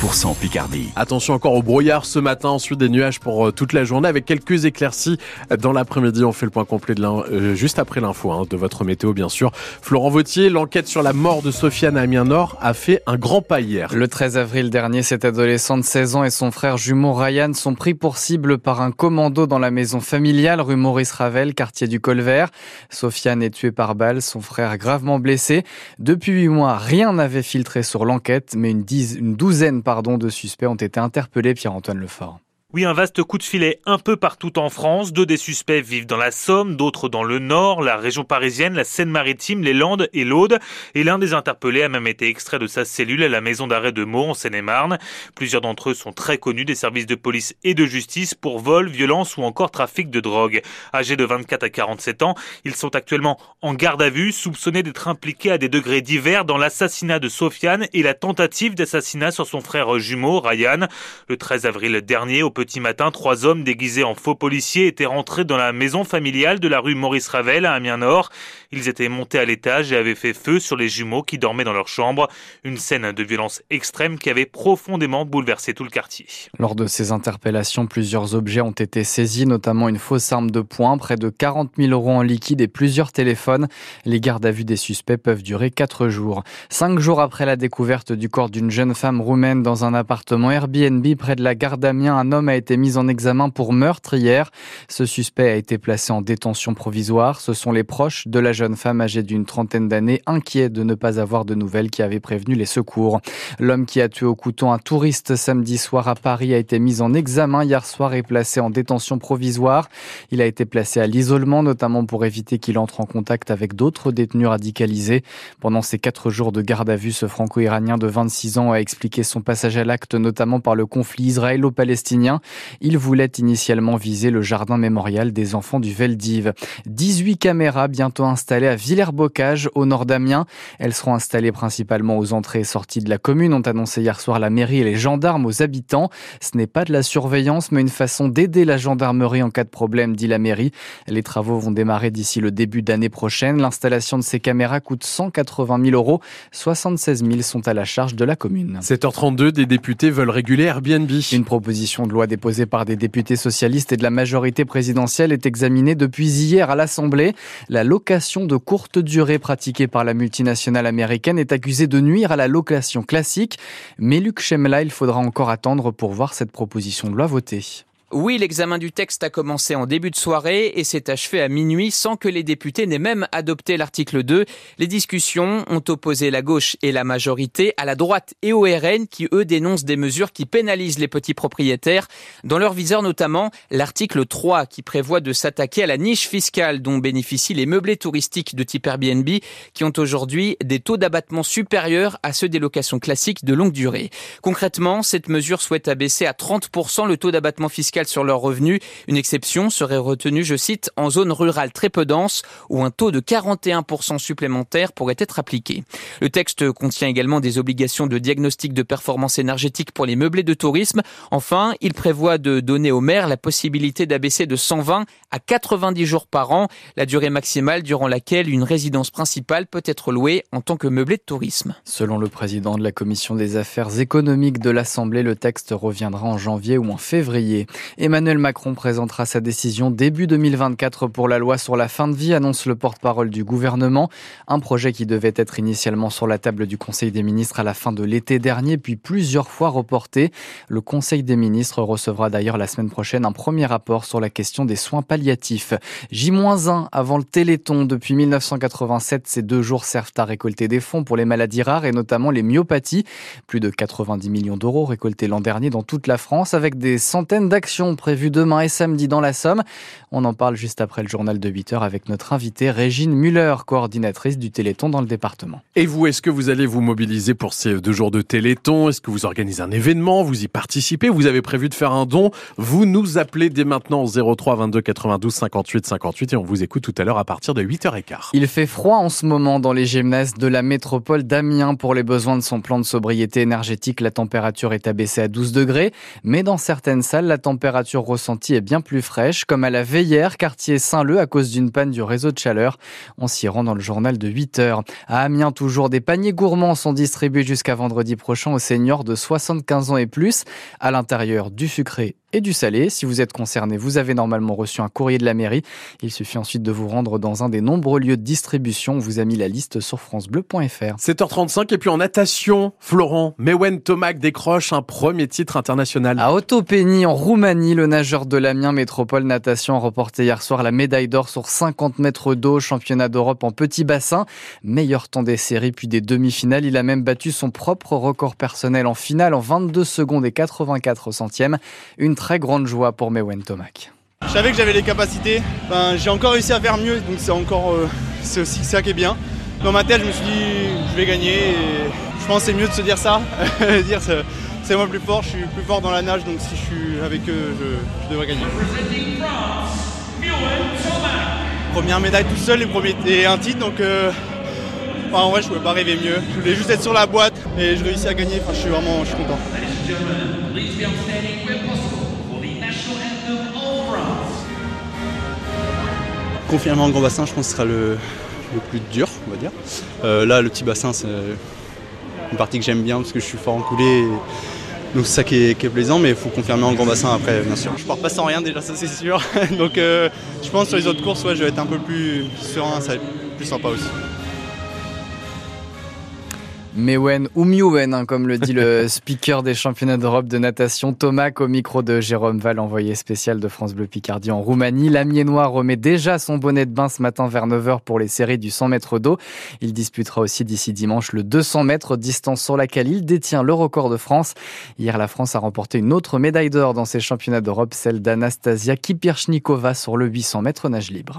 100% Picardie. Attention encore au brouillard ce matin, ensuite des nuages pour euh, toute la journée avec quelques éclaircies dans l'après-midi. On fait le point complet de euh, juste après l'info hein, de votre météo bien sûr. Florent Vautier, l'enquête sur la mort de Sofiane à Amiens Nord a fait un grand pas hier. Le 13 avril dernier, cette adolescente de 16 ans et son frère jumeau Ryan sont pris pour cible par un commando dans la maison familiale rue Maurice Ravel, quartier du Colvert. Sofiane est tué par balle, son frère gravement blessé. Depuis huit mois, rien n'avait filtré sur l'enquête, mais une, une douzaine pardon, de suspects ont été interpellés, Pierre-Antoine Lefort. Oui, un vaste coup de filet un peu partout en France. Deux des suspects vivent dans la Somme, d'autres dans le Nord, la région parisienne, la Seine-Maritime, les Landes et l'Aude. Et l'un des interpellés a même été extrait de sa cellule à la maison d'arrêt de Meaux en Seine-et-Marne. Plusieurs d'entre eux sont très connus des services de police et de justice pour vol, violence ou encore trafic de drogue. Âgés de 24 à 47 ans, ils sont actuellement en garde à vue, soupçonnés d'être impliqués à des degrés divers dans l'assassinat de Sofiane et la tentative d'assassinat sur son frère jumeau, Ryan. Le 13 avril dernier, au petit matin, trois hommes déguisés en faux policiers étaient rentrés dans la maison familiale de la rue Maurice Ravel à Amiens-Nord. Ils étaient montés à l'étage et avaient fait feu sur les jumeaux qui dormaient dans leur chambre. Une scène de violence extrême qui avait profondément bouleversé tout le quartier. Lors de ces interpellations, plusieurs objets ont été saisis, notamment une fausse arme de poing, près de 40 000 euros en liquide et plusieurs téléphones. Les gardes à vue des suspects peuvent durer quatre jours. Cinq jours après la découverte du corps d'une jeune femme roumaine dans un appartement Airbnb près de la gare d'Amiens, un homme a été mis en examen pour meurtre hier. Ce suspect a été placé en détention provisoire. Ce sont les proches de la jeune femme âgée d'une trentaine d'années, inquiets de ne pas avoir de nouvelles, qui avaient prévenu les secours. L'homme qui a tué au couteau un touriste samedi soir à Paris a été mis en examen hier soir et placé en détention provisoire. Il a été placé à l'isolement, notamment pour éviter qu'il entre en contact avec d'autres détenus radicalisés. Pendant ces quatre jours de garde à vue, ce franco-iranien de 26 ans a expliqué son passage à l'acte, notamment par le conflit israélo-palestinien. Il voulait initialement viser le jardin mémorial des enfants du Veldiv. 18 caméras bientôt installées à Villers-Bocage, au nord d'Amiens. Elles seront installées principalement aux entrées et sorties de la commune, ont annoncé hier soir la mairie et les gendarmes aux habitants. Ce n'est pas de la surveillance, mais une façon d'aider la gendarmerie en cas de problème, dit la mairie. Les travaux vont démarrer d'ici le début d'année prochaine. L'installation de ces caméras coûte 180 000 euros. 76 000 sont à la charge de la commune. 7h32, des députés veulent réguler Airbnb. Une proposition de loi déposée par des députés socialistes et de la majorité présidentielle est examinée depuis hier à l'Assemblée. La location de courte durée pratiquée par la multinationale américaine est accusée de nuire à la location classique. Mais Luc Chemla, il faudra encore attendre pour voir cette proposition de loi votée. Oui, l'examen du texte a commencé en début de soirée et s'est achevé à minuit sans que les députés n'aient même adopté l'article 2. Les discussions ont opposé la gauche et la majorité à la droite et au RN qui, eux, dénoncent des mesures qui pénalisent les petits propriétaires. Dans leur viseur notamment, l'article 3 qui prévoit de s'attaquer à la niche fiscale dont bénéficient les meublés touristiques de type Airbnb qui ont aujourd'hui des taux d'abattement supérieurs à ceux des locations classiques de longue durée. Concrètement, cette mesure souhaite abaisser à 30% le taux d'abattement fiscal sur leurs revenus. Une exception serait retenue, je cite, en zone rurale très peu dense où un taux de 41% supplémentaire pourrait être appliqué. Le texte contient également des obligations de diagnostic de performance énergétique pour les meublés de tourisme. Enfin, il prévoit de donner aux maires la possibilité d'abaisser de 120 à 90 jours par an la durée maximale durant laquelle une résidence principale peut être louée en tant que meublé de tourisme. Selon le président de la commission des affaires économiques de l'Assemblée, le texte reviendra en janvier ou en février. Emmanuel Macron présentera sa décision début 2024 pour la loi sur la fin de vie, annonce le porte-parole du gouvernement. Un projet qui devait être initialement sur la table du Conseil des ministres à la fin de l'été dernier, puis plusieurs fois reporté. Le Conseil des ministres recevra d'ailleurs la semaine prochaine un premier rapport sur la question des soins palliatifs. J-1 avant le Téléthon. Depuis 1987, ces deux jours servent à récolter des fonds pour les maladies rares et notamment les myopathies. Plus de 90 millions d'euros récoltés l'an dernier dans toute la France avec des centaines d'actions prévues demain et samedi dans la Somme. On en parle juste après le journal de 8 heures avec notre invitée Régine Muller, coordinatrice du Téléthon dans le département. Et vous, est-ce que vous allez vous mobiliser pour ces deux jours de Téléthon? Est-ce que vous organisez un événement? Vous y participez? Vous avez prévu de faire un don? Vous nous appelez dès maintenant au 03 22 92 58 58 et on vous écoute tout à l'heure à partir de 8h15. Il fait froid en ce moment dans les gymnases de la métropole d'Amiens pour les besoins de son plan de sobriété énergétique. La température est abaissée à 12 degrés, mais dans certaines salles, la température température ressentie est bien plus fraîche, comme à la Veillère, quartier Saint-Leu, à cause d'une panne du réseau de chaleur. On s'y rend dans le journal de 8 heures. À Amiens, toujours des paniers gourmands sont distribués jusqu'à vendredi prochain aux seniors de 75 ans et plus, à l'intérieur du sucré et du salé. Si vous êtes concerné, vous avez normalement reçu un courrier de la mairie. Il suffit ensuite de vous rendre dans un des nombreux lieux de distribution. On vous a mis la liste sur francebleu.fr. 7h35 et puis en natation, Florent Mewen Tomac décroche un premier titre international. À Otopeni, en Roumanie, le nageur de l'Amiens Métropole Natation a remporté hier soir la médaille d'or sur 50 mètres d'eau, championnat d'Europe en petit bassin. Meilleur temps des séries puis des demi-finales. Il a même battu son propre record personnel en finale en 22 secondes et 84 centièmes. Une très grande joie pour Mewen Tomac. Je savais que j'avais les capacités. Ben, j'ai encore réussi à faire mieux, donc c'est encore, euh, c'est aussi ça qui est bien. Dans ma tête, je me suis dit, je vais gagner. Je pense que c'est mieux de se dire ça, c'est moi plus fort, je suis plus fort dans la nage, donc si je suis avec eux, je, devrais gagner. Première médaille tout seul et, premier, et un titre, donc euh, enfin, en vrai, je pouvais pas rêver mieux. Je voulais juste être sur la boîte et je réussis à gagner. Enfin, je suis vraiment, je suis content. Confirmer en grand bassin, je pense que ce sera le, le plus dur, on va dire. Euh, là, le petit bassin, c'est une partie que j'aime bien parce que je suis fort en coulée. Donc c'est ça qui est, plaisant, mais il faut confirmer en grand bassin après, bien sûr. Je pars pas sans rien déjà, ça c'est sûr. Donc euh, je pense sur les autres courses, ouais, je vais être un peu plus serein, ça va être plus sympa aussi. Mewen ou Mewen, hein, comme le dit le speaker des championnats d'Europe de natation, Thomas, au micro de Jérôme Val, envoyé spécial de France Bleu Picardie en Roumanie. L'Amiénois remet déjà son bonnet de bain ce matin vers 9h pour les séries du 100 mètres d'eau. Il disputera aussi d'ici dimanche le 200 mètres, distance sur laquelle il détient le record de France. Hier, la France a remporté une autre médaille d'or dans ses championnats d'Europe, celle d'Anastasia Kipirchnikova sur le 800 mètres nage libre.